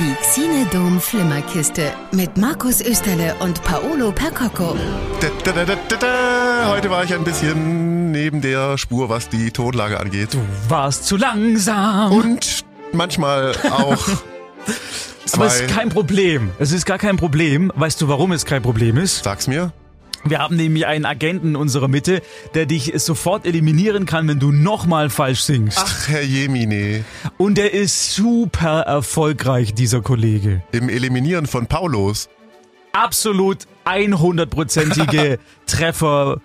Die Xinedom Flimmerkiste mit Markus Österle und Paolo Percocco. Da, da, da, da, da, da. Heute war ich ein bisschen neben der Spur, was die Tonlage angeht. Du warst zu langsam. Und manchmal auch Aber es ist kein Problem. Es ist gar kein Problem. Weißt du, warum es kein Problem ist? Sag's mir. Wir haben nämlich einen Agenten in unserer Mitte, der dich sofort eliminieren kann, wenn du nochmal falsch singst. Ach, Herr Jemine. Und er ist super erfolgreich, dieser Kollege. Im Eliminieren von Paulos. Absolut 100%ige Treffer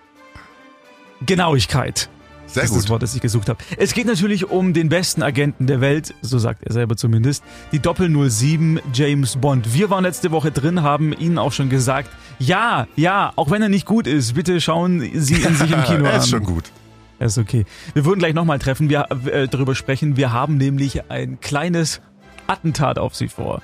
Genauigkeit. Sehr das ist gut. das Wort, das ich gesucht habe. Es geht natürlich um den besten Agenten der Welt, so sagt er selber zumindest, die Doppel 07 James Bond. Wir waren letzte Woche drin, haben Ihnen auch schon gesagt, ja, ja, auch wenn er nicht gut ist, bitte schauen Sie ihn sich im Kino er an. ist schon gut. Er ist okay. Wir würden gleich nochmal treffen, wir äh, darüber sprechen. Wir haben nämlich ein kleines Attentat auf Sie vor.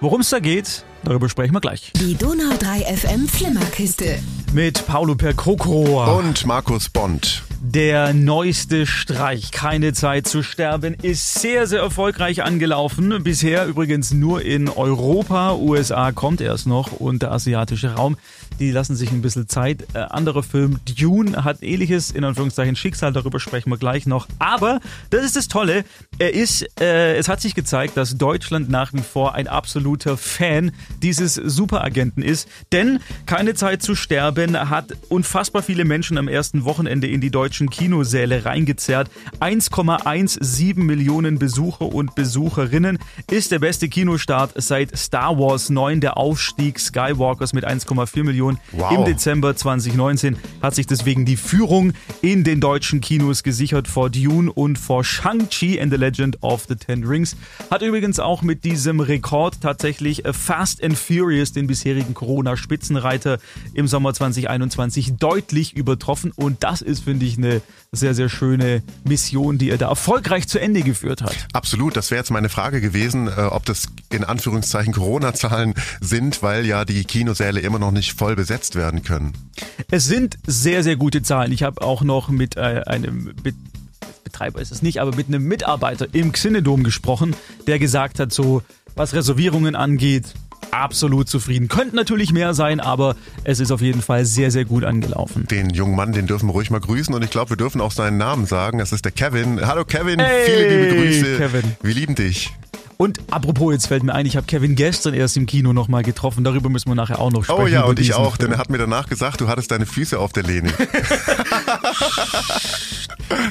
Worum es da geht, darüber sprechen wir gleich. Die Donau 3 FM Flimmerkiste. Mit Paulo Percocro. Und Markus Bond. Der neueste Streich, keine Zeit zu sterben, ist sehr, sehr erfolgreich angelaufen. Bisher übrigens nur in Europa, USA kommt erst noch und der asiatische Raum. Die lassen sich ein bisschen Zeit. Äh, anderer Film, Dune, hat ähnliches, in Anführungszeichen, Schicksal, darüber sprechen wir gleich noch. Aber, das ist das Tolle, er ist, äh, es hat sich gezeigt, dass Deutschland nach wie vor ein absoluter Fan dieses Superagenten ist. Denn keine Zeit zu sterben hat unfassbar viele Menschen am ersten Wochenende in die deutschen Kinosäle reingezerrt. 1,17 Millionen Besucher und Besucherinnen ist der beste Kinostart seit Star Wars 9, der Aufstieg Skywalkers mit 1,4 Millionen. Wow. Im Dezember 2019 hat sich deswegen die Führung in den deutschen Kinos gesichert vor Dune und vor Shang-Chi and the Legend of the Ten Rings. Hat übrigens auch mit diesem Rekord tatsächlich äh, Fast and Furious, den bisherigen Corona-Spitzenreiter im Sommer 2021, deutlich übertroffen. Und das ist, finde ich, eine sehr, sehr schöne Mission, die er da erfolgreich zu Ende geführt hat. Absolut, das wäre jetzt meine Frage gewesen, äh, ob das in Anführungszeichen Corona-Zahlen sind, weil ja die Kinosäle immer noch nicht voll besetzt werden können. Es sind sehr, sehr gute Zahlen. Ich habe auch noch mit äh, einem Be Betreiber ist es nicht, aber mit einem Mitarbeiter im Xinedom gesprochen, der gesagt hat, so was Reservierungen angeht, absolut zufrieden. Könnten natürlich mehr sein, aber es ist auf jeden Fall sehr, sehr gut angelaufen. Den jungen Mann, den dürfen wir ruhig mal grüßen und ich glaube, wir dürfen auch seinen Namen sagen. Es ist der Kevin. Hallo Kevin, Hey, viele liebe Grüße. Kevin. Wir lieben dich. Und apropos, jetzt fällt mir ein, ich habe Kevin gestern erst im Kino nochmal getroffen. Darüber müssen wir nachher auch noch sprechen. Oh ja, und ich auch, denn Film. er hat mir danach gesagt, du hattest deine Füße auf der Lehne.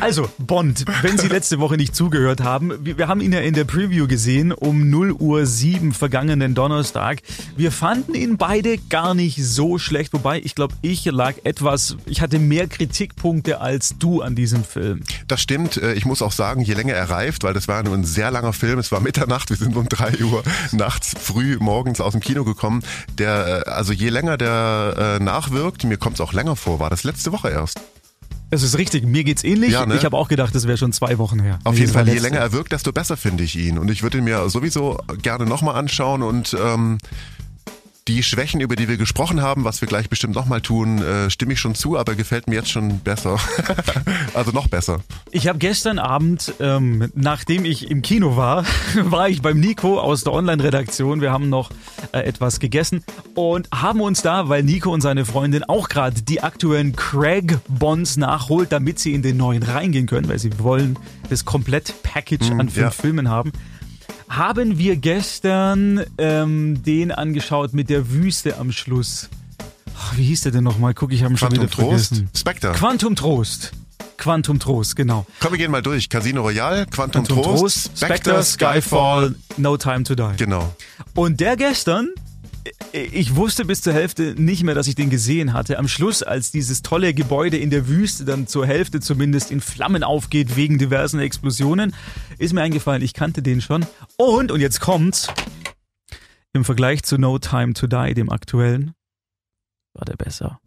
Also, Bond, wenn Sie letzte Woche nicht zugehört haben, wir, wir haben ihn ja in der Preview gesehen um 0 Uhr 7 vergangenen Donnerstag. Wir fanden ihn beide gar nicht so schlecht, wobei ich glaube, ich lag etwas, ich hatte mehr Kritikpunkte als du an diesem Film. Das stimmt. Äh, Ich muss auch sagen, je länger er reift, weil das war nur ein sehr langer Film. Es war Mitternacht, wir sind um drei Uhr nachts früh morgens aus dem Kino gekommen. Der, äh, also je länger der äh, nachwirkt, mir kommt es auch länger vor, war das letzte Woche erst. Es ist richtig, mir geht's ähnlich. Ja, ne? Ich habe auch gedacht, das wäre schon zwei Wochen her. Auf Nee, jeden Fall, je länger er wirkt, desto besser finde ich ihn. Und ich würde ihn mir sowieso gerne nochmal anschauen und ähm, die Schwächen, über die wir gesprochen haben, was wir gleich bestimmt nochmal tun, äh, stimme ich schon zu, aber gefällt mir jetzt schon besser. also noch besser. Ich habe gestern Abend, ähm, nachdem ich im Kino war, war ich beim Nico aus der Online-Redaktion. Wir haben noch äh, etwas gegessen und haben uns da, weil Nico und seine Freundin auch gerade die aktuellen Craig-Bonds nachholt, damit sie in den neuen reingehen können, weil sie wollen das Komplett-Package an fünf ja. Filmen haben. Haben wir gestern ähm, den angeschaut mit der Wüste am Schluss. Ach, wie hieß der denn nochmal? Guck, ich habe ihn schon Quantum wieder Trost, vergessen. Spectre. Quantum Trost. Quantum Trost, genau. Komm, wir gehen mal durch. Casino Royale, Quantum, Quantum Trost, Spectre, Skyfall. No Time to Die. Genau. Und der gestern, ich wusste bis zur Hälfte nicht mehr, dass ich den gesehen hatte. Am Schluss, als dieses tolle Gebäude in der Wüste dann zur Hälfte zumindest in Flammen aufgeht wegen diversen Explosionen, ist mir eingefallen, ich kannte den schon. Und, und jetzt kommt's, im Vergleich zu No Time to Die, dem aktuellen, war der besser.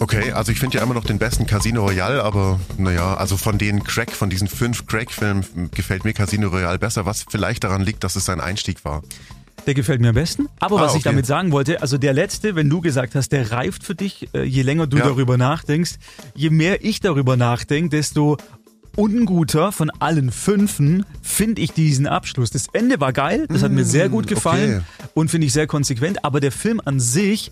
Okay, also ich finde ja immer noch den besten Casino Royale, aber naja, also von den Crack, von diesen fünf Crack-Filmen gefällt mir Casino Royale besser, was vielleicht daran liegt, dass es sein Einstieg war. Der gefällt mir am besten. Aber Ah, was ich okay. damit sagen wollte, also der letzte, wenn du gesagt hast, der reift für dich, äh, je länger du Ja. darüber nachdenkst, je mehr ich darüber nachdenke, desto unguter von allen fünfen finde ich diesen Abschluss. Das Ende war geil, das hat mir sehr gut gefallen okay. und finde ich sehr konsequent, aber der Film an sich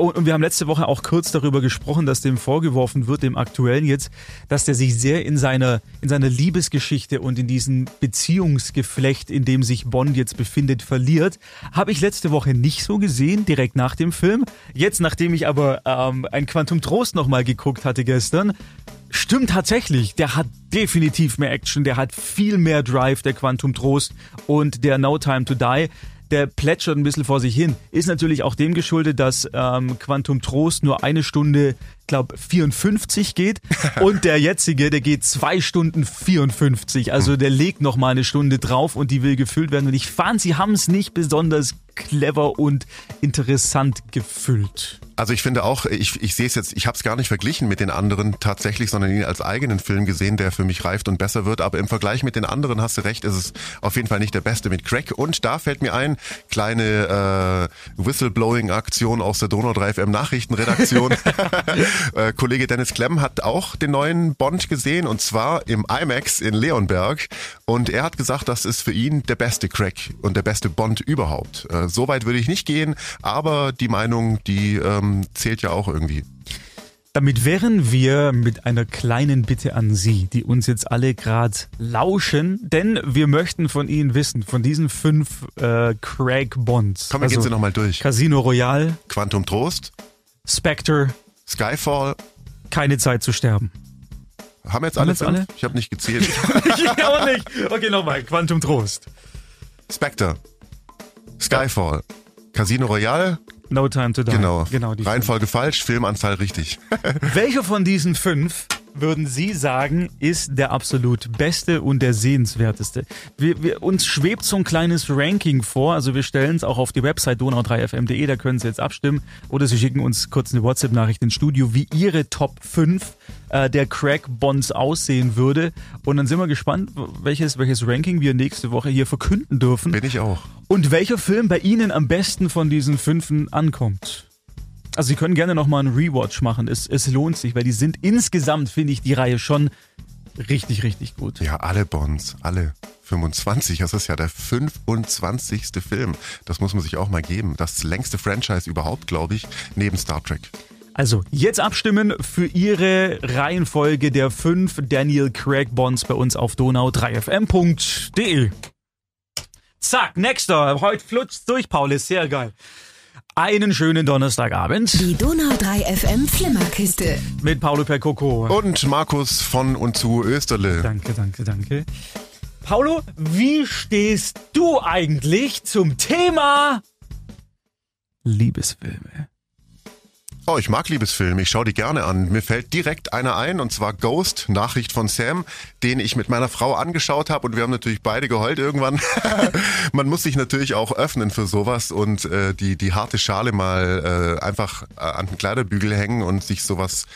und und wir haben letzte Woche auch kurz darüber gesprochen, dass dem vorgeworfen wird, dem aktuellen jetzt, dass der sich sehr in seiner, in seiner Liebesgeschichte und in diesem Beziehungsgeflecht, in dem sich Bond jetzt befindet, verliert. Habe ich letzte Woche nicht so gesehen, direkt nach dem Film. Jetzt, nachdem ich aber ähm, ein Quantum Trost nochmal geguckt hatte gestern, Stimmt tatsächlich, der hat definitiv mehr Action, der hat viel mehr Drive, der Quantum Trost und der No Time to Die. Der plätschert ein bisschen vor sich hin. Ist natürlich auch dem geschuldet, dass ähm, Quantum Trost nur eine Stunde, glaube 54 geht und der jetzige, der geht zwei Stunden 54. Also der legt noch mal eine Stunde drauf und die will gefüllt werden. Und ich fand, sie haben es nicht besonders clever und interessant gefüllt. Also ich finde auch, ich, ich sehe es jetzt, ich habe es gar nicht verglichen mit den anderen tatsächlich, sondern ihn als eigenen Film gesehen, der für mich reift und besser wird. Aber im Vergleich mit den anderen hast du recht, ist es auf jeden Fall nicht der beste mit Crack. Und da fällt mir ein, kleine äh, Whistleblowing-Aktion aus der Donau 3 FM Nachrichtenredaktion. äh, Kollege Dennis Klemm hat auch den neuen Bond gesehen und zwar im IMAX in Leonberg. Und er hat gesagt, das ist für ihn der beste Crack und der beste Bond überhaupt. Äh, so weit würde ich nicht gehen, aber die Meinung, die ähm, zählt ja auch irgendwie. Damit wären wir mit einer kleinen Bitte an Sie, die uns jetzt alle gerade lauschen, denn wir möchten von Ihnen wissen, von diesen fünf äh, Craig Bonds. Komm, wir gehen sie nochmal durch. Casino Royale, Quantum Trost, Spectre, Skyfall. keine Zeit zu sterben. Haben wir jetzt Haben alle jetzt alle? Ich habe nicht gezählt. ich auch nicht. Okay, nochmal. Quantum Trost. Spectre, Skyfall, Casino Royale, No Time to Die. genau. genau Reihenfolge falsch, Filmanzahl richtig. Welcher von diesen fünf würden Sie sagen, ist der absolut beste und der sehenswerteste? Wir, wir, uns schwebt so ein kleines Ranking vor. Also wir stellen es auch auf die Website donau3fm.de, da können Sie jetzt abstimmen. Oder Sie schicken uns kurz eine WhatsApp-Nachricht ins Studio, wie Ihre Top 5 äh, der Crack-Bonds aussehen würde. Und dann sind wir gespannt, welches, welches Ranking wir nächste Woche hier verkünden dürfen. Bin ich auch. Und welcher Film bei Ihnen am besten von diesen fünfen ankommt? Also Sie können gerne nochmal einen Rewatch machen. Es, es lohnt sich, weil die sind insgesamt, finde ich, die Reihe schon richtig, richtig gut. Ja, alle Bonds, alle. 25, das ist ja der 25. Film. Das muss man sich auch mal geben. Das längste Franchise überhaupt, glaube ich, neben Star Trek. Also jetzt abstimmen für Ihre Reihenfolge der fünf Daniel Craig Bonds bei uns auf donau3fm.de. Zack, nächster. Heute flutscht durch, Paul. Ist sehr geil. Einen schönen Donnerstagabend Die Donau 3 FM Flimmerkiste. mit Paulo Percoco. Und Markus von und zu Österle. Danke, danke, danke. Paulo, wie stehst du eigentlich zum Thema Liebesfilme? Oh, ich mag Liebesfilme, ich schaue die gerne an. Mir fällt direkt einer ein, und zwar Ghost, Nachricht von Sam, den ich mit meiner Frau angeschaut habe und wir haben natürlich beide geheult irgendwann. Man muss sich natürlich auch öffnen für sowas und äh, die, die harte Schale mal äh, einfach äh, an den Kleiderbügel hängen und sich sowas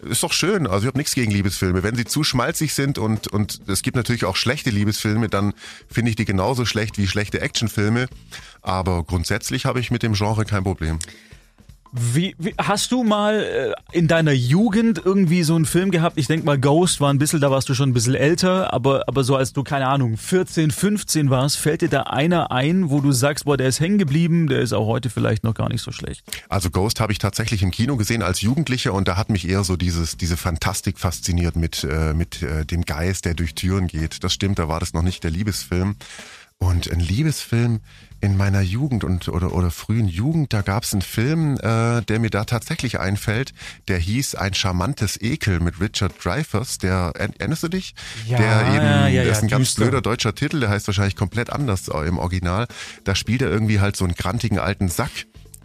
ist doch schön. Also ich habe nichts gegen Liebesfilme. Wenn sie zu schmalzig sind und und es gibt natürlich auch schlechte Liebesfilme, dann finde ich die genauso schlecht wie schlechte Actionfilme. Aber grundsätzlich habe ich mit dem Genre kein Problem. Wie, wie, hast du mal äh, in deiner Jugend irgendwie so einen Film gehabt? Ich denk mal, Ghost war ein bisschen, da warst du schon ein bisschen älter, aber, aber so als du, keine Ahnung, 14, 15 warst, fällt dir da einer ein, wo du sagst, boah, der ist hängen geblieben, der ist auch heute vielleicht noch gar nicht so schlecht. Also Ghost habe ich tatsächlich im Kino gesehen als Jugendlicher und da hat mich eher so dieses diese Fantastik fasziniert mit äh, mit äh, dem Geist, der durch Türen geht. Das stimmt, da war das noch nicht der Liebesfilm. Und ein Liebesfilm in meiner Jugend und oder oder frühen Jugend, da gab es einen Film, äh, der mir da tatsächlich einfällt. Der hieß Ein charmantes Ekel mit Richard Dreyfuss. Der erinnerst du dich? Ja, der eben, ja, ja, das ist ein ganz düster. blöder deutscher Titel. Der heißt wahrscheinlich komplett anders äh, im Original. Da spielt er irgendwie halt so einen grantigen alten Sack,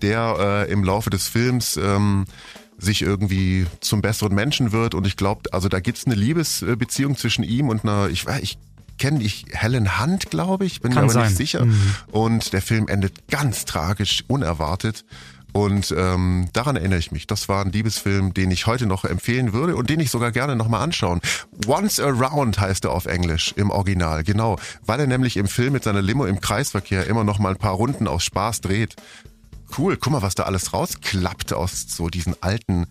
der äh, im Laufe des Films ähm, sich irgendwie zum besseren Menschen wird und ich glaube, also da gibt's eine Liebesbeziehung zwischen ihm und einer, ich weiß, ich kenne ich Helen Hunt, glaube ich, bin Kann mir aber sein. nicht sicher. Mhm. Und der Film endet ganz tragisch, unerwartet. Und ähm, daran erinnere ich mich. Das war ein Liebesfilm, den ich heute noch empfehlen würde und den ich sogar gerne nochmal anschauen. Once Around heißt er auf Englisch im Original, genau. Weil er nämlich im Film mit seiner Limo im Kreisverkehr immer noch mal ein paar Runden aus Spaß dreht. Cool, guck mal, was da alles rausklappt aus so diesen alten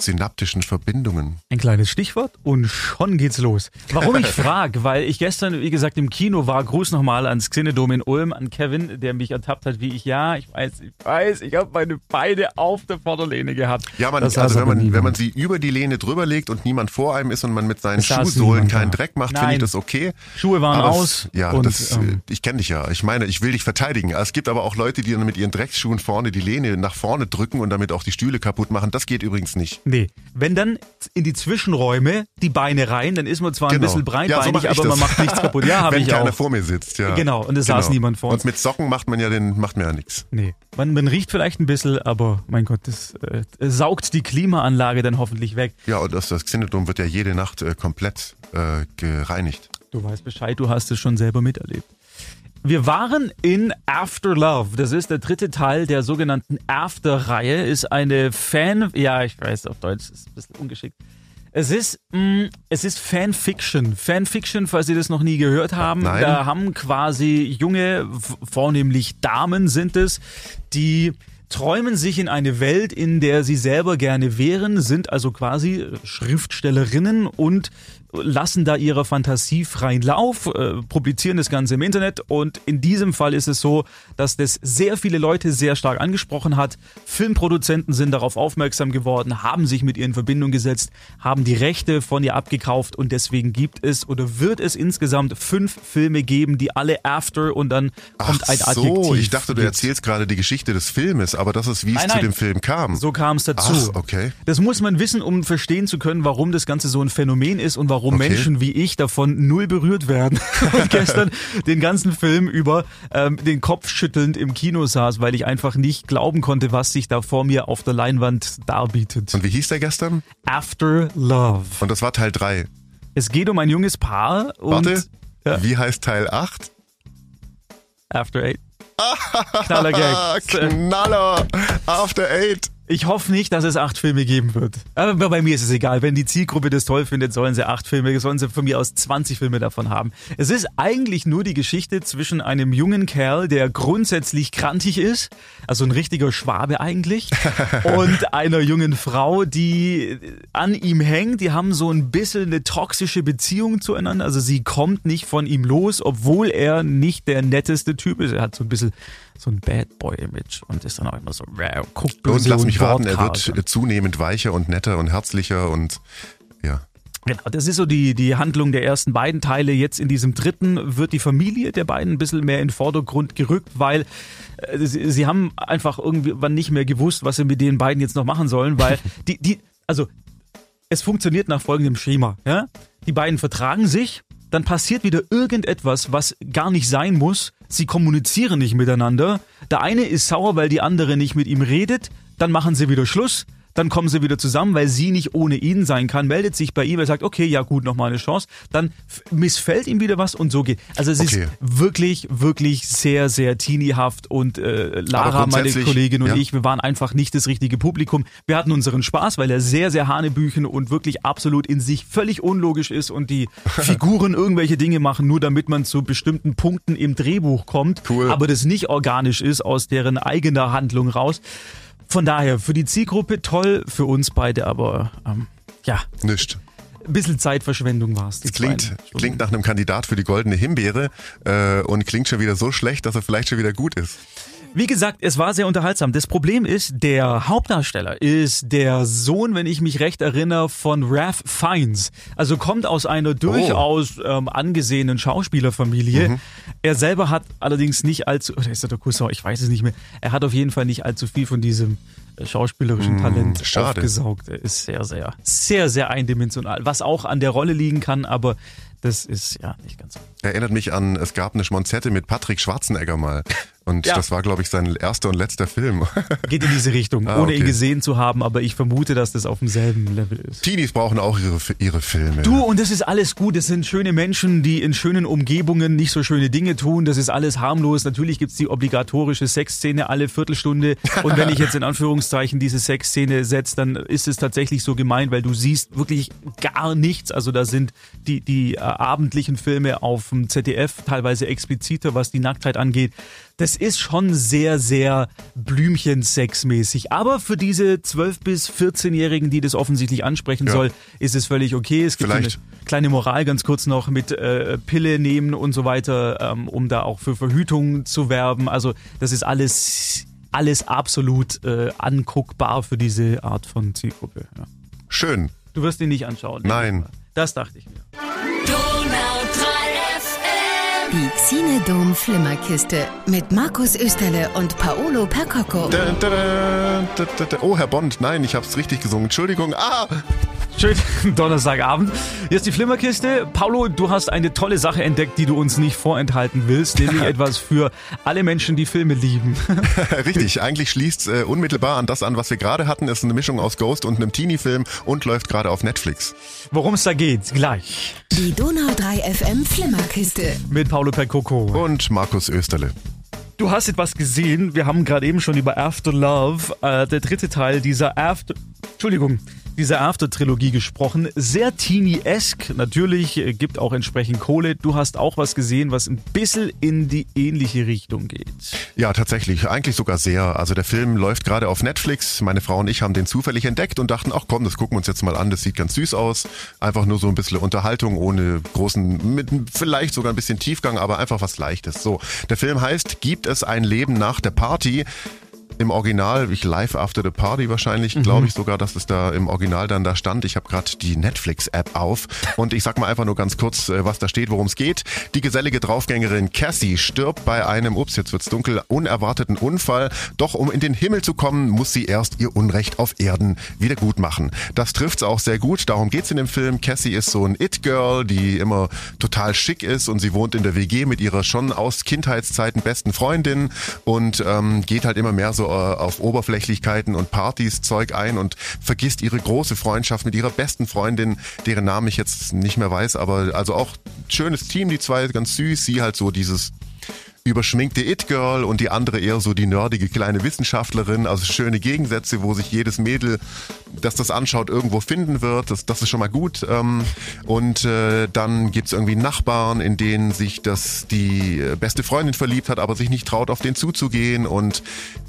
synaptischen Verbindungen. Ein kleines Stichwort und schon geht's los. Warum ich frage, weil ich gestern, wie gesagt, im Kino war, Gruß nochmal ans Xenodom in Ulm, an Kevin, der mich ertappt hat, wie ich, ja, ich weiß, ich weiß, ich habe meine Beine auf der Vorderlehne gehabt. Ja, man, also wenn man, wenn man sie über die Lehne drüber legt und niemand vor einem ist und man mit seinen Schuhsohlen keinen Dreck macht, finde ich das okay. Schuhe waren aber aus. ja, und, das, ähm, ich kenne dich ja. Ich meine, ich will dich verteidigen. Es gibt aber auch Leute, die dann mit ihren Drecksschuhen vorne die Lehne nach vorne drücken und damit auch die Stühle kaputt machen. Das geht übrigens nicht. Nee. Wenn dann in die Zwischenräume die Beine rein, dann ist man zwar genau. ein bisschen breitbeinig, ja, so aber man macht nichts kaputt. Ja, habe ich keiner auch. vor mir sitzt, ja. Genau, und es genau. saß niemand vor uns. Und mit Socken macht man ja den, macht man ja nichts. Nee. Man, man riecht vielleicht ein bisschen, aber mein Gott, das äh, saugt die Klimaanlage dann hoffentlich weg. Ja, und das, das Xenodom wird ja jede Nacht äh, komplett äh, gereinigt. Du weißt Bescheid, du hast es schon selber miterlebt. Wir waren in After Love. Das ist der dritte Teil der sogenannten After-Reihe. Ist eine Fan, ja, ich weiß, auf Deutsch ist ein bisschen ungeschickt. Es ist, mh, mm, es ist Fanfiction. Fanfiction, falls Sie das noch nie gehört haben. Nein. Da haben quasi junge, vornehmlich Damen sind es, die träumen sich in eine Welt, in der sie selber gerne wären, sind also quasi Schriftstellerinnen und lassen da ihrer Fantasie freien Lauf, äh, publizieren das Ganze im Internet und in diesem Fall ist es so, dass das sehr viele Leute sehr stark angesprochen hat. Filmproduzenten sind darauf aufmerksam geworden, haben sich mit ihr in Verbindung gesetzt, haben die Rechte von ihr abgekauft und deswegen gibt es oder wird es insgesamt fünf Filme geben, die alle After und dann kommt Ach ein Adjektiv. so, ich dachte, du erzählst gerade die Geschichte des Filmes, aber das ist, wie es nein, nein, zu dem Film kam. So kam es dazu. Ach, okay. Das muss man wissen, um verstehen zu können, warum das Ganze so ein Phänomen ist und warum warum okay. Menschen wie ich davon null berührt werden und gestern den ganzen Film über ähm, den Kopf schüttelnd im Kino saß, weil ich einfach nicht glauben konnte, was sich da vor mir auf der Leinwand darbietet. Und wie hieß der gestern? After Love. Und das war Teil 3. Es geht um ein junges Paar und Warte, ja. wie heißt Teil 8? After Eight. Knaller Gag. Knaller. After Eight. Ich hoffe nicht, dass es acht Filme geben wird. Aber bei mir ist es egal. Wenn die Zielgruppe das toll findet, sollen sie acht Filme, sollen sie von mir aus 20 Filme davon haben. Es ist eigentlich nur die Geschichte zwischen einem jungen Kerl, der grundsätzlich krantig ist, also ein richtiger Schwabe eigentlich, und einer jungen Frau, die an ihm hängt. Die haben so ein bisschen eine toxische Beziehung zueinander. Also sie kommt nicht von ihm los, obwohl er nicht der netteste Typ ist. Er hat so ein bisschen so ein Bad Boy-Image und ist dann auch immer so, guckt böse Und lass mich raten, er wird zunehmend weicher und netter und herzlicher und ja. Genau, das ist so die, die Handlung der ersten beiden Teile. Jetzt in diesem dritten wird die Familie der beiden ein bisschen mehr in den Vordergrund gerückt, weil äh, sie, sie haben einfach irgendwann nicht mehr gewusst, was sie mit den beiden jetzt noch machen sollen, weil die, die, also es funktioniert nach folgendem Schema. Ja? Die beiden vertragen sich, dann passiert wieder irgendetwas, was gar nicht sein muss. Sie kommunizieren nicht miteinander. Der eine ist sauer, weil die andere nicht mit ihm redet. Dann machen sie wieder Schluss dann kommen sie wieder zusammen, weil sie nicht ohne ihn sein kann, meldet sich bei ihm, er sagt, okay, ja gut, nochmal eine Chance, dann missfällt ihm wieder was und so geht. Also es okay. ist wirklich, wirklich sehr, sehr teeniehaft und äh, Lara, meine Kollegin und ja. ich, wir waren einfach nicht das richtige Publikum. Wir hatten unseren Spaß, weil er sehr, sehr hanebüchen und wirklich absolut in sich völlig unlogisch ist und die Figuren irgendwelche Dinge machen, nur damit man zu bestimmten Punkten im Drehbuch kommt, cool. aber das nicht organisch ist aus deren eigener Handlung raus. Von daher, für die Zielgruppe toll, für uns beide aber, ähm, ja. Nicht. Ein bisschen Zeitverschwendung war es. Klingt, klingt nach einem Kandidat für die goldene Himbeere äh, und klingt schon wieder so schlecht, dass er vielleicht schon wieder gut ist. Wie gesagt, es war sehr unterhaltsam. Das Problem ist, der Hauptdarsteller ist der Sohn, wenn ich mich recht erinnere, von Ralph Fiennes. Also kommt aus einer durchaus oh. ähm, angesehenen Schauspielerfamilie. Mhm. Er selber hat allerdings nicht allzu, oder ist er der Cousin? Ich weiß es nicht mehr. Er hat auf jeden Fall nicht allzu viel von diesem äh, schauspielerischen mhm, Talent mm, aufgesaugt. Er ist sehr, sehr, sehr, sehr eindimensional. Was auch an der Rolle liegen kann, aber das ist ja nicht ganz so. Erinnert mich an, es gab eine Schmonzette mit Patrick Schwarzenegger mal. Und ja. das war, glaube ich, sein erster und letzter Film. Geht in diese Richtung, ah, ohne okay. ihn gesehen zu haben, aber ich vermute, dass das auf demselben Level ist. Teenies brauchen auch ihre, ihre Filme. Du, und das ist alles gut. Das sind schöne Menschen, die in schönen Umgebungen nicht so schöne Dinge tun. Das ist alles harmlos. Natürlich gibt's die obligatorische Sexszene alle Viertelstunde. Und wenn ich jetzt in Anführungszeichen diese Sexszene setze, dann ist es tatsächlich so gemeint, weil du siehst wirklich gar nichts. Also da sind die, die äh, abendlichen Filme auf dem ZDF teilweise expliziter, was die Nacktheit angeht das ist schon sehr, sehr Blümchen-Sex-mäßig. Aber für diese 12- bis 14-Jährigen, die das offensichtlich ansprechen Ja. soll, ist es völlig okay. Es gibt so eine Vielleicht. kleine Moral ganz kurz noch mit äh, Pille nehmen und so weiter, ähm, um da auch für Verhütung zu werben. Also das ist alles, alles absolut äh, anguckbar für diese Art von Zielgruppe. Ja. Schön. Du wirst ihn nicht anschauen. Nein. Das dachte ich mir. Die Xinedom Flimmerkiste mit Markus Österle und Paolo Percocco. Oh, Herr Bond, nein, ich habe es richtig gesungen. Entschuldigung. Ah, Schönen Donnerstagabend. Hier ist die Flimmerkiste. Paulo, du hast eine tolle Sache entdeckt, die du uns nicht vorenthalten willst, nämlich etwas für alle Menschen, die Filme lieben. richtig. Eigentlich schließt äh, unmittelbar an das an, was wir gerade hatten. Ist eine Mischung aus Ghost und einem Teenie-Film und läuft gerade auf Netflix. Worum es da geht, gleich. Die Donau 3 FM Flimmerkiste. Mit Paulo Percoco. Und Markus Österle. Du hast etwas gesehen. Wir haben gerade eben schon über After Love, äh, der dritte Teil dieser After, Entschuldigung, dieser After-Trilogie gesprochen. Sehr teeny-esque. Natürlich äh, gibt auch entsprechend Kohle. Du hast auch was gesehen, was ein bisschen in die ähnliche Richtung geht. Ja, tatsächlich. Eigentlich sogar sehr. Also der Film läuft gerade auf Netflix. Meine Frau und ich haben den zufällig entdeckt und dachten, ach komm, das gucken wir uns jetzt mal an. Das sieht ganz süß aus. Einfach nur so ein bisschen Unterhaltung ohne großen, mit vielleicht sogar ein bisschen Tiefgang, aber einfach was Leichtes. So, der Film heißt Gibt es ein Leben nach der Party? Im Original, ich live after the party wahrscheinlich, glaube ich sogar, dass es da im Original dann da stand. Ich habe gerade die Netflix-App auf und ich sag mal einfach nur ganz kurz, äh, was da steht, worum es geht. Die gesellige Draufgängerin Cassie stirbt bei einem, ups, jetzt wird's dunkel, unerwarteten Unfall. Doch um in den Himmel zu kommen, muss sie erst ihr Unrecht auf Erden wieder gut machen. Das trifft's auch sehr gut, darum geht's in dem Film. Cassie ist so ein It-Girl, die immer total schick ist und sie wohnt in der WG mit ihrer schon aus Kindheitszeiten besten Freundin und ähm, geht halt immer mehr so äh, auf Oberflächlichkeiten und Partys Zeug ein und vergisst ihre große Freundschaft mit ihrer besten Freundin, deren Namen ich jetzt nicht mehr weiß, aber also auch schönes Team, die zwei ganz süß, sie halt so dieses überschminkte It-Girl und die andere eher so die nerdige kleine Wissenschaftlerin, also schöne Gegensätze, wo sich jedes Mädel, das das anschaut, irgendwo finden wird. Das, das ist schon mal gut. Ähm, und äh, dann gibt's irgendwie Nachbarn, in denen sich das die äh, beste Freundin verliebt hat, aber sich nicht traut, auf den zuzugehen. Und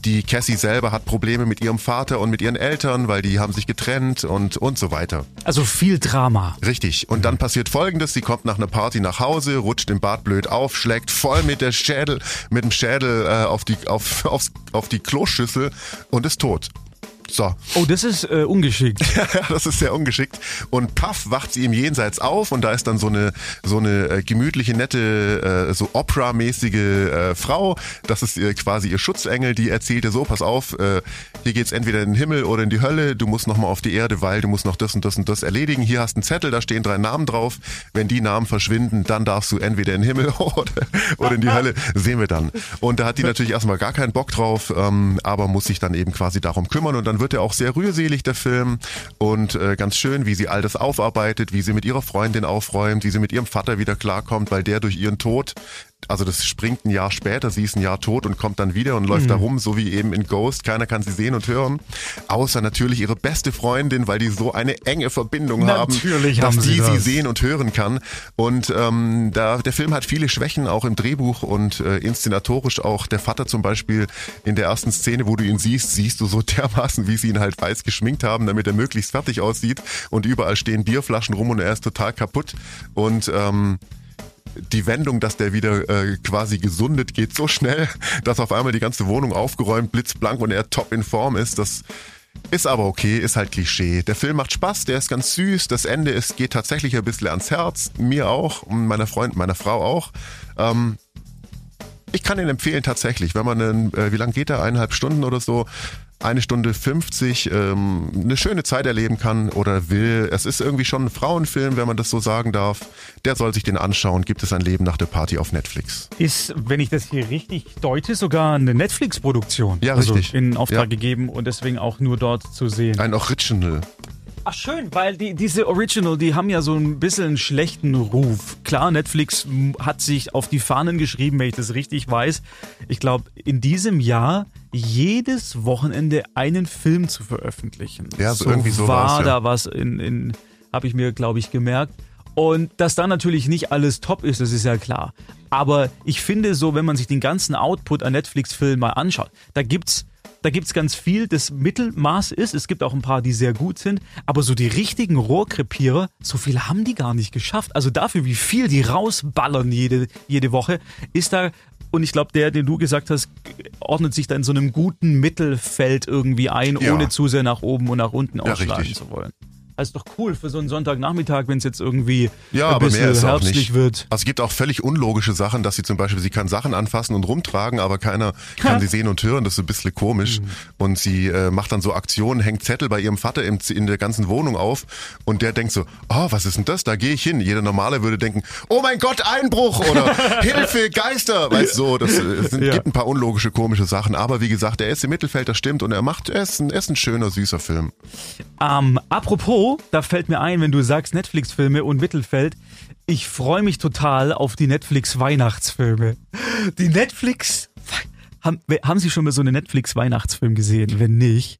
die Cassie selber hat Probleme mit ihrem Vater und mit ihren Eltern, weil die haben sich getrennt und, und so weiter. Also viel Drama. Richtig. Und dann passiert folgendes, sie kommt nach einer Party nach Hause, rutscht im Bad blöd auf, schlägt voll mit der Schädel, mit dem Schädel äh, auf die auf, aufs, auf die Kloschüssel und ist tot. So. Oh, das ist äh, ungeschickt. Ja, das ist sehr ungeschickt. Und paff wacht sie im Jenseits auf und da ist dann so eine so eine äh, gemütliche, nette, äh, so Opera-mäßige äh, Frau. Das ist ihr, quasi ihr Schutzengel, die erzählt ihr so, pass auf, äh, hier geht's entweder in den Himmel oder in die Hölle. Du musst nochmal auf die Erde, weil du musst noch das und das und das erledigen. Hier hast du einen Zettel, da stehen drei Namen drauf. Wenn die Namen verschwinden, dann darfst du entweder in den Himmel oder, oder in die Hölle. Sehen wir dann. Und da hat die natürlich erstmal gar keinen Bock drauf, ähm, aber muss sich dann eben quasi darum kümmern und dann wird er auch sehr rührselig, der Film. Und äh, ganz schön, wie sie all das aufarbeitet, wie sie mit ihrer Freundin aufräumt, wie sie mit ihrem Vater wieder klarkommt, weil der durch ihren Tod also das springt ein Jahr später, sie ist ein Jahr tot und kommt dann wieder und läuft da rum, so wie eben in Ghost. Keiner kann sie sehen und hören. Außer natürlich ihre beste Freundin, weil die so eine enge Verbindung Natürlich haben, haben dass sie die sie das. sehen und hören kann. Und ähm, da, der Film hat viele Schwächen, auch im Drehbuch und äh, inszenatorisch auch. Der Vater zum Beispiel in der ersten Szene, wo du ihn siehst, siehst du so dermaßen, wie sie ihn halt weiß geschminkt haben, damit er möglichst fertig aussieht. Und überall stehen Bierflaschen rum und er ist total kaputt. Und ähm, die Wendung, dass der wieder äh, quasi gesundet, geht so schnell, dass auf einmal die ganze Wohnung aufgeräumt, blitzblank und er top in Form ist. Das ist aber okay, ist halt Klischee. Der Film macht Spaß, der ist ganz süß. Das Ende ist, geht tatsächlich ein bisschen ans Herz. Mir auch und meiner Freund, meiner Frau auch. Ähm, ich kann ihn empfehlen tatsächlich, wenn man einen, äh, wie lang geht er? Eineinhalb Stunden oder so? Eine Stunde 50 ähm, eine schöne Zeit erleben kann oder will. Es ist irgendwie schon ein Frauenfilm, wenn man das so sagen darf. Der soll sich den anschauen. Gibt es ein Leben nach der Party auf Netflix? Ist, wenn ich das hier richtig deute, sogar eine Netflix-Produktion. Ja, also richtig. In Auftrag Ja. gegeben und deswegen auch nur dort zu sehen. Ein Original. Ach schön, weil die, diese Original, die haben ja so ein bisschen einen schlechten Ruf. Klar, Netflix hat sich auf die Fahnen geschrieben, wenn ich das richtig weiß. Ich glaube, in diesem Jahr jedes Wochenende einen Film zu veröffentlichen. Ja, so irgendwie so war ja. da was in, in habe ich mir, glaube ich, gemerkt. Und dass da natürlich nicht alles top ist, das ist ja klar. Aber ich finde so, wenn man sich den ganzen Output an Netflix-Filmen mal anschaut, da gibt's da gibt's ganz viel, das Mittelmaß ist. Es gibt auch ein paar, die sehr gut sind. Aber so die richtigen Rohrkrepierer, so viele haben die gar nicht geschafft. Also dafür, wie viel die rausballern jede, jede Woche, ist da und ich glaube, der, den du gesagt hast, ordnet sich da in so einem guten Mittelfeld irgendwie ein, Ja. ohne zu sehr nach oben und nach unten Ja, ausschlagen richtig. zu wollen. Das ist doch cool für so einen Sonntagnachmittag, wenn es jetzt irgendwie Ja, ein aber bisschen mehr ist auch herbstlich nicht. wird. Also es gibt auch völlig unlogische Sachen, dass sie zum Beispiel, sie kann Sachen anfassen und rumtragen, aber keiner kann sie sehen und hören. Das ist ein bisschen komisch. Mhm. Und sie äh, macht dann so Aktionen, hängt Zettel bei ihrem Vater im, in der ganzen Wohnung auf und der denkt so, oh, was ist denn das? Da gehe ich hin. Jeder Normale würde denken, oh mein Gott, Einbruch oder Hilfe, Geister. Weißt du, so, das äh, es sind, Ja. gibt ein paar unlogische, komische Sachen. Aber wie gesagt, er ist im Mittelfeld, das stimmt und er macht, er ist ein, er ist ein schöner, süßer Film. Ähm, apropos, da fällt mir ein, wenn du sagst Netflix-Filme und Mittelfeld, ich freue mich total auf die Netflix-Weihnachtsfilme. Die Netflix... Haben, haben Sie schon mal so einen Netflix-Weihnachtsfilm gesehen? Wenn nicht,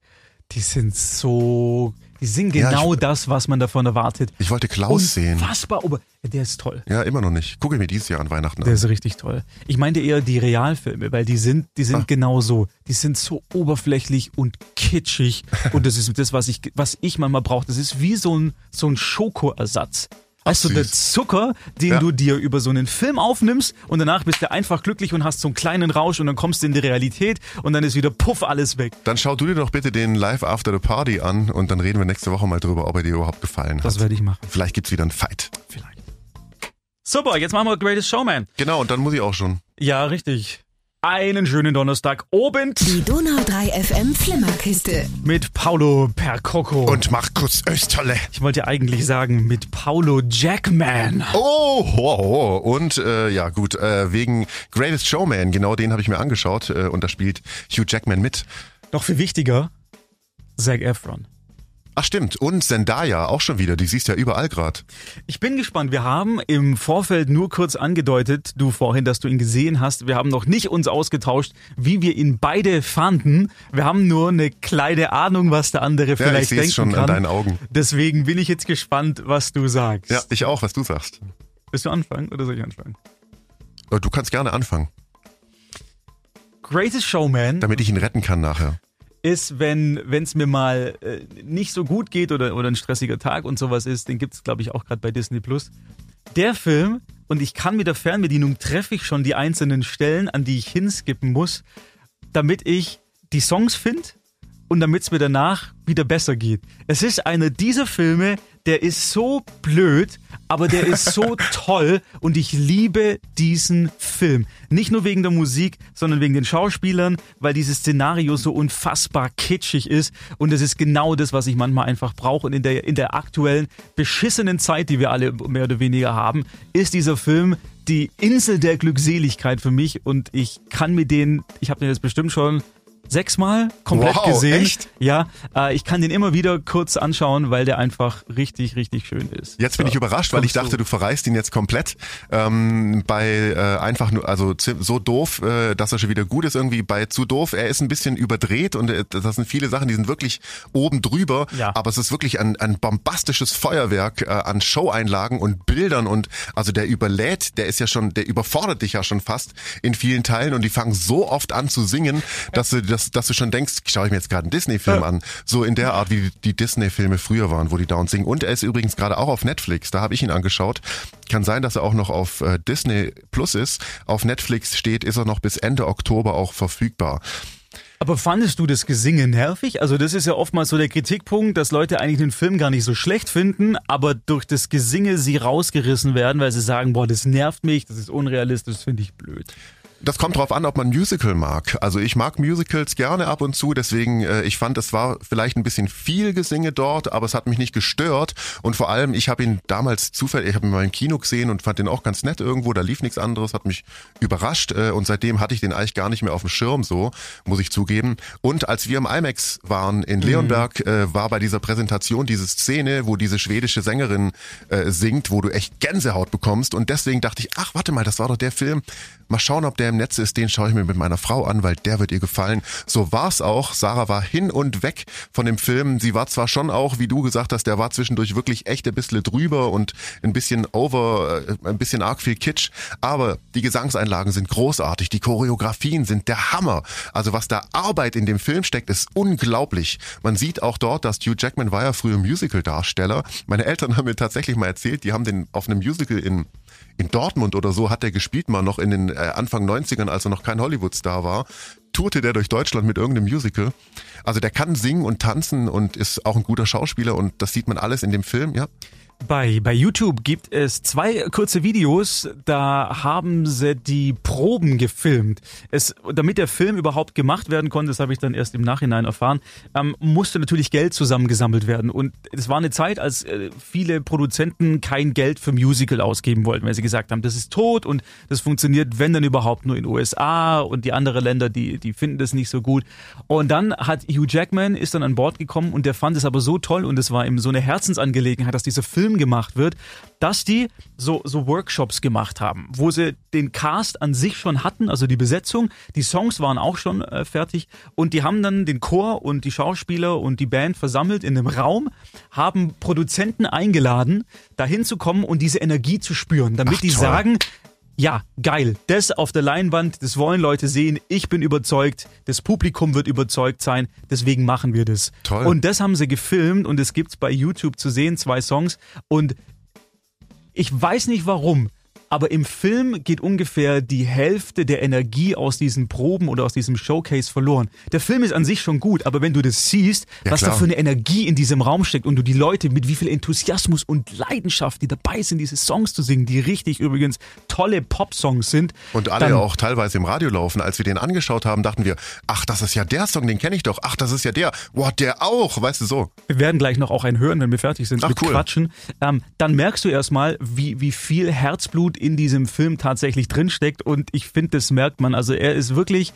die sind so... Die sind Ja, genau ich- das, was man davon erwartet. Ich wollte Klaus sehen. Unfassbar, aber der ist toll. Ja, immer noch nicht. Gucke ich mir dieses Jahr an Weihnachten Der an. ist richtig toll. Ich meinte eher die Realfilme, weil die sind, die sind Ah. genau so. Die sind so oberflächlich und kitschig. Und das ist das, was ich, was ich manchmal brauche. Das ist wie so ein, so ein Schokoersatz. Also der süß. Zucker, den Ja. du dir über so einen Film aufnimmst und danach bist du einfach glücklich und hast so einen kleinen Rausch und dann kommst du in die Realität und dann ist wieder puff alles weg. Dann schau du dir doch bitte den Live After the Party an und dann reden wir nächste Woche mal drüber, ob er dir überhaupt gefallen Das hat. werde ich machen. Vielleicht gibt's wieder einen Fight. Vielleicht. Super, jetzt machen wir Greatest Showman. Genau, und dann muss ich auch schon. Ja, richtig. Einen schönen Donnerstag obend Die Donau 3 FM Flimmerkiste. mit Paulo Percocco. Und Markus Österle. Ich wollte eigentlich sagen, mit Paulo Jackman. Oh, oh, oh. und äh, ja gut, äh, wegen Greatest Showman, genau den habe ich mir angeschaut äh, und da spielt Hugh Jackman mit. Noch viel wichtiger, Zac Efron. Ach stimmt, und Zendaya auch schon wieder, die siehst ja überall grad. Ich bin gespannt. Wir haben im Vorfeld nur kurz angedeutet, du vorhin, dass du ihn gesehen hast. Wir haben noch nicht uns ausgetauscht, wie wir ihn beide fanden. Wir haben nur eine kleine Ahnung, was der andere Ja, vielleicht ich sehe denken schon kann. an deinen Augen. Deswegen bin ich jetzt gespannt, was du sagst. Ja, ich auch, was du sagst. Willst du anfangen oder soll ich anfangen? Äh, Du kannst gerne anfangen, Greatest Showman damit ich ihn retten kann nachher. Ist, wenn es mir mal äh, nicht so gut geht oder, oder ein stressiger Tag und sowas ist, den gibt's glaube ich, auch gerade bei Disney Plus. Der Film, und ich kann mit der Fernbedienung treffe ich schon die einzelnen Stellen, an die ich hinskippen muss, damit ich die Songs finde und damit es mir danach wieder besser geht. Es ist einer dieser Filme, der ist so blöd, aber der ist so toll und ich liebe diesen Film. Nicht nur wegen der Musik, sondern wegen den Schauspielern, weil dieses Szenario so unfassbar kitschig ist und es ist genau das, was ich manchmal einfach brauche. Und in der, in der aktuellen beschissenen Zeit, die wir alle mehr oder weniger haben, ist dieser Film die Insel der Glückseligkeit für mich und ich kann mir den, ich habe den jetzt bestimmt schon sechsmal komplett Wow, gesehen. echt? Ja, äh, ich kann den immer wieder kurz anschauen, weil der einfach richtig, richtig schön ist. Jetzt bin ich überrascht, weil ich dachte, du verreist ihn jetzt komplett. Ähm, bei äh, einfach nur, also so doof, äh, dass er schon wieder gut ist, irgendwie bei zu doof. Er ist ein bisschen überdreht und äh, das sind viele Sachen, die sind wirklich oben drüber. Ja. Aber es ist wirklich ein, ein bombastisches Feuerwerk äh, an Showeinlagen und Bildern und also der überlädt, der ist ja schon, der überfordert dich ja schon fast in vielen Teilen und die fangen so oft an zu singen, dass du, dass, dass du schon denkst, schaue ich mir jetzt gerade einen Disney-Film Ja. an. So in der Art, wie die Disney-Filme früher waren, wo die dauernd singen. Und er ist übrigens gerade auch auf Netflix, da habe ich ihn angeschaut. Kann sein, dass er auch noch auf äh, Disney Plus ist. Auf Netflix steht, ist er noch bis Ende Oktober auch verfügbar. Aber fandest du das Gesinge nervig? Also das ist ja oftmals so der Kritikpunkt, dass Leute eigentlich den Film gar nicht so schlecht finden, aber durch das Gesinge sie rausgerissen werden, weil sie sagen, boah, das nervt mich, das ist unrealistisch, das finde ich blöd. Das kommt drauf an, ob man Musical mag. Also ich mag Musicals gerne ab und zu, deswegen äh, ich fand, es war vielleicht ein bisschen viel Gesinge dort, aber es hat mich nicht gestört und vor allem, ich habe ihn damals zufällig, ich habe ihn mal im Kino gesehen und fand den auch ganz nett irgendwo, da lief nichts anderes, hat mich überrascht äh, und seitdem hatte ich den eigentlich gar nicht mehr auf dem Schirm so, muss ich zugeben. Und als wir im IMAX waren in Leonberg, äh, war bei dieser Präsentation diese Szene, wo diese schwedische Sängerin äh, singt, wo du echt Gänsehaut bekommst und deswegen dachte ich, ach warte mal, das war doch der Film, mal schauen, ob der der im Netz ist, den schaue ich mir mit meiner Frau an, weil der wird ihr gefallen. So war's auch. Sarah war hin und weg von dem Film. Sie war zwar schon auch, wie du gesagt hast, der war zwischendurch wirklich echt ein bisschen drüber und ein bisschen over, äh, ein bisschen arg viel Kitsch, aber die Gesangseinlagen sind großartig, die Choreografien sind der Hammer. Also was da Arbeit in dem Film steckt, ist unglaublich. Man sieht auch dort, dass Hugh Jackman war ja früher Musical-Darsteller. Meine Eltern haben mir tatsächlich mal erzählt, die haben den auf einem Musical in in Dortmund oder so hat er gespielt mal noch in den äh, Anfang 90ern, als er noch kein Hollywood-Star war, tourte der durch Deutschland mit irgendeinem Musical. Also der kann singen und tanzen und ist auch ein guter Schauspieler und das sieht man alles in dem Film, ja. Bei, bei YouTube gibt es zwei kurze Videos, da haben sie die Proben gefilmt. Es, damit der Film überhaupt gemacht werden konnte, das habe ich dann erst im Nachhinein erfahren, ähm, musste natürlich Geld zusammengesammelt werden. Und es war eine Zeit, als äh, viele Produzenten kein Geld für Musical ausgeben wollten, weil sie gesagt haben, das ist tot und das funktioniert, wenn dann überhaupt nur in USA und die anderen Länder, die, die finden das nicht so gut. Und dann hat Hugh Jackman ist dann an Bord gekommen und der fand es aber so toll und es war ihm so eine Herzensangelegenheit, dass dieser Film Film gemacht wird, dass die so, so Workshops gemacht haben, wo sie den Cast an sich schon hatten, also die Besetzung, die Songs waren auch schon äh, fertig. Und die haben dann den Chor und die Schauspieler und die Band versammelt in einem Raum, haben Produzenten eingeladen, dahin zu kommen und diese Energie zu spüren, damit Ach, die sagen, ja, geil. Das auf der Leinwand, das wollen Leute sehen. Ich bin überzeugt. Das Publikum wird überzeugt sein. Deswegen machen wir das. Toll. Und das haben sie gefilmt und es gibt's bei YouTube zu sehen, zwei Songs. Und ich weiß nicht warum aber im Film geht ungefähr die Hälfte der Energie aus diesen Proben oder aus diesem Showcase verloren. Der Film ist an sich schon gut, aber wenn du das siehst, ja, was klar. da für eine Energie in diesem Raum steckt und du die Leute mit wie viel Enthusiasmus und Leidenschaft, die dabei sind, diese Songs zu singen, die richtig übrigens tolle Pop-Songs sind. Und alle dann, auch teilweise im Radio laufen. Als wir den angeschaut haben, dachten wir, ach, das ist ja der Song, den kenne ich doch. Ach, das ist ja der. Boah, der auch, weißt du so. Wir werden gleich noch auch einen hören, wenn wir fertig sind ach, mit cool. Quatschen. Ähm, dann merkst du erstmal, wie, wie viel Herzblut in diesem Film tatsächlich drinsteckt und ich finde, das merkt man. Also er ist wirklich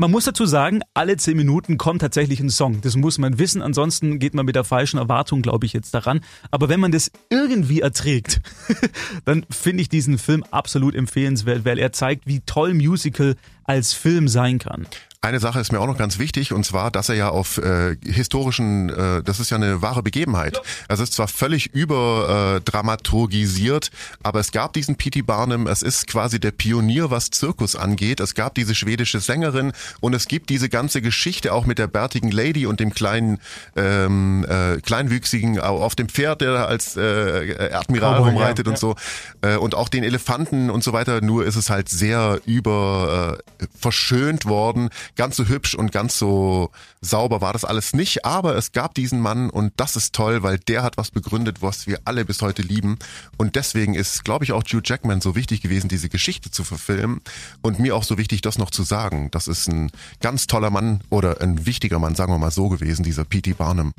man muss dazu sagen, alle zehn Minuten kommt tatsächlich ein Song. Das muss man wissen. Ansonsten geht man mit der falschen Erwartung, glaube ich, jetzt daran. Aber wenn man das irgendwie erträgt, dann finde ich diesen Film absolut empfehlenswert, weil er zeigt, wie toll Musical als Film sein kann. Eine Sache ist mir auch noch ganz wichtig und zwar, dass er ja auf äh, historischen, äh, das ist ja eine wahre Begebenheit. Ja. Es ist zwar völlig überdramaturgisiert, aber es gab diesen P.T. Barnum, es ist quasi der Pionier, was Zirkus angeht. Es gab diese schwedische Sängerin und es gibt diese ganze Geschichte auch mit der bärtigen Lady und dem kleinen ähm, äh, kleinwüchsigen auf dem Pferd, der als äh, Admiral oh, rumreitet ja, und so äh, und auch den Elefanten und so weiter. Nur ist es halt sehr über äh, verschönt worden ganz so hübsch und ganz so sauber war das alles nicht, aber es gab diesen Mann und das ist toll, weil der hat was begründet, was wir alle bis heute lieben und deswegen ist, glaube ich, auch Hugh Jackman so wichtig gewesen, diese Geschichte zu verfilmen und mir auch so wichtig, das noch zu sagen. Das ist ein ganz toller Mann oder ein wichtiger Mann, sagen wir mal so gewesen, dieser P.T. Barnum.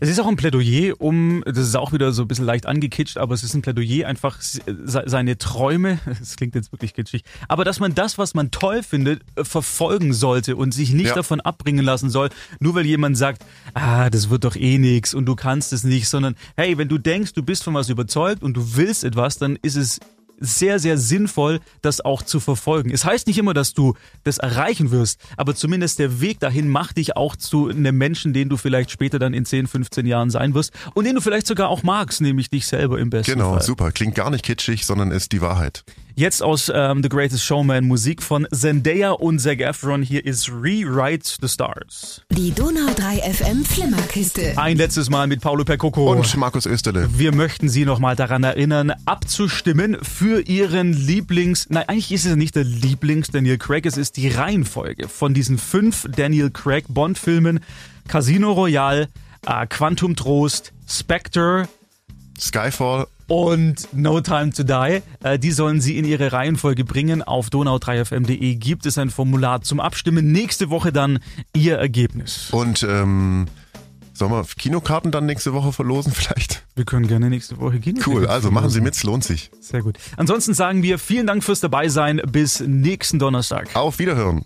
Es ist auch ein Plädoyer um, das ist auch wieder so ein bisschen leicht angekitscht, aber es ist ein Plädoyer einfach seine Träume, das klingt jetzt wirklich kitschig, aber dass man das, was man toll findet, äh, verfolgen sollte und sich nicht ja. davon abbringen lassen soll, nur weil jemand sagt, ah, das wird doch eh nix und du kannst es nicht, sondern hey, wenn du denkst, du bist von was überzeugt und du willst etwas, dann ist es sehr, sehr sinnvoll, das auch zu verfolgen. Es heißt nicht immer, dass du das erreichen wirst, aber zumindest der Weg dahin macht dich auch zu einem Menschen, den du vielleicht später dann in 10, 15 Jahren sein wirst und den du vielleicht sogar auch magst, nämlich dich selber im besten genau, Fall. Genau, super. Klingt gar nicht kitschig, sondern ist die Wahrheit. Jetzt aus ähm, The Greatest Showman Musik von Zendaya und Zac Efron. Hier ist Rewrite the Stars. Die Donau 3 FM Flimmerkiste. Ein letztes Mal mit Paulo Percoco. Und Markus Österle. Wir möchten Sie nochmal daran erinnern, abzustimmen für Ihren Lieblings... Nein, eigentlich ist es nicht der Lieblings Daniel Craig, es ist die Reihenfolge von diesen fünf Daniel Craig Bond-Filmen. Casino Royale, äh, Quantum Trost, Spectre, Skyfall und No Time to Die. Äh, die sollen Sie in Ihre Reihenfolge bringen. Auf donau3fm.de gibt es ein Formular zum Abstimmen. Nächste Woche dann Ihr Ergebnis. Und ähm, sollen wir Kinokarten dann nächste Woche verlosen vielleicht? Wir können gerne nächste Woche Kinokarten Cool, also machen Sie mit, es lohnt sich. Sehr gut. Ansonsten sagen wir vielen Dank fürs Dabeisein. Bis nächsten Donnerstag. Auf Wiederhören.